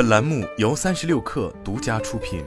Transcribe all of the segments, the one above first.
本栏目由三十六氪独家出品。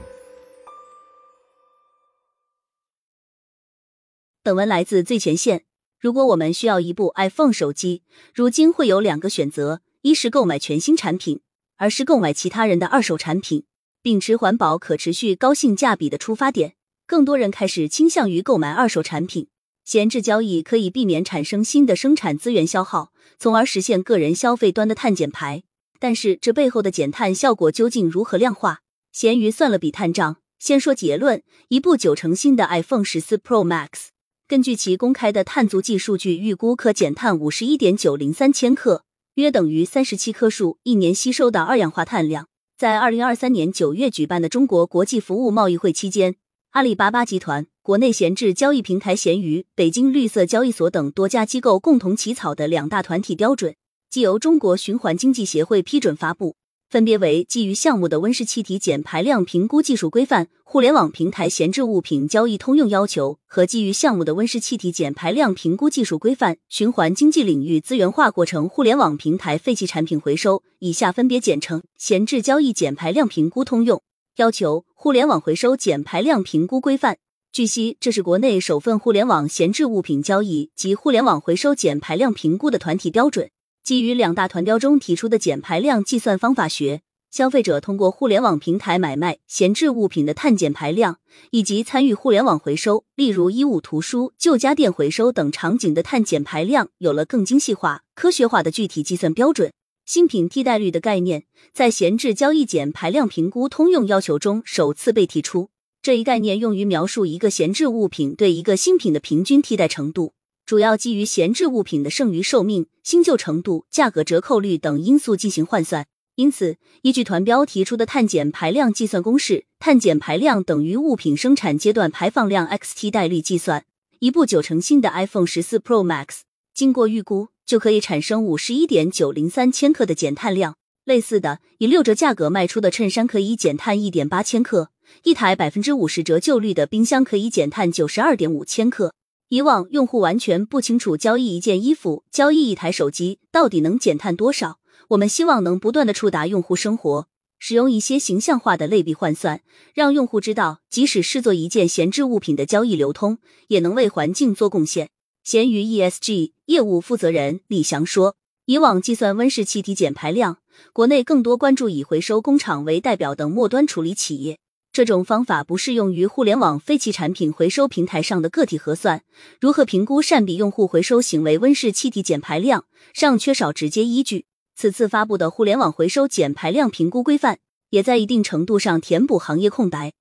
本文来自最前线。如果我们需要一部 iPhone 手机，如今会有两个选择：一是购买全新产品，二是购买其他人的二手产品。秉持环保、可持续、高性价比的出发点，更多人开始倾向于购买二手产品。闲置交易可以避免产生新的生产资源消耗，从而实现个人消费端的碳减排。但是，这背后的减碳效果究竟如何量化？闲鱼算了笔碳账。先说结论：一部九成新的 iPhone 十四 Pro Max，根据其公开的碳足迹数据，预估可减碳五十一点九零三千克，约等于三十七棵树一年吸收的二氧化碳量。在二零二三年九月举办的中国国际服务贸易会期间，阿里巴巴集团、国内闲置交易平台闲鱼、北京绿色交易所等多家机构共同起草的两大团体标准。即由中国循环经济协会批准发布，分别为《基于项目的温室气体减排量评估技术规范》、《互联网平台闲置物品交易通用要求》和《基于项目的温室气体减排量评估技术规范》。循环经济领域资源化过程互联网平台废弃产品回收（以下分别简称：闲置交易减排量评估通用要求》、《互联网回收减排量评估规范》。据悉，这是国内首份互联网闲置物品交易及互联网回收减排量评估的团体标准。基于两大团标中提出的减排量计算方法学，消费者通过互联网平台买卖闲置物品的碳减排量，以及参与互联网回收，例如衣物、图书、旧家电回收等场景的碳减排量，有了更精细化、科学化的具体计算标准。新品替代率的概念在闲置交易减排量评估通用要求中首次被提出。这一概念用于描述一个闲置物品对一个新品的平均替代程度。主要基于闲置物品的剩余寿命、新旧程度、价格折扣率等因素进行换算。因此，依据团标提出的碳减排量计算公式，碳减排量等于物品生产阶段排放量 x 替代率计算。一部九成新的 iPhone 十四 Pro Max 经过预估，就可以产生五十一点九零三千克的减碳量。类似的，以六折价格卖出的衬衫可以减碳一点八千克；一台百分之五十折旧率的冰箱可以减碳九十二点五千克。以往用户完全不清楚交易一件衣服、交易一台手机到底能减碳多少。我们希望能不断的触达用户生活，使用一些形象化的类比换算，让用户知道，即使是做一件闲置物品的交易流通，也能为环境做贡献。闲鱼 ESG 业务负责人李翔说：“以往计算温室气体减排量，国内更多关注以回收工厂为代表的末端处理企业。”这种方法不适用于互联网废弃产品回收平台上的个体核算。如何评估善比用户回收行为温室气体减排量，尚缺少直接依据。此次发布的互联网回收减排量评估规范，也在一定程度上填补行业空白。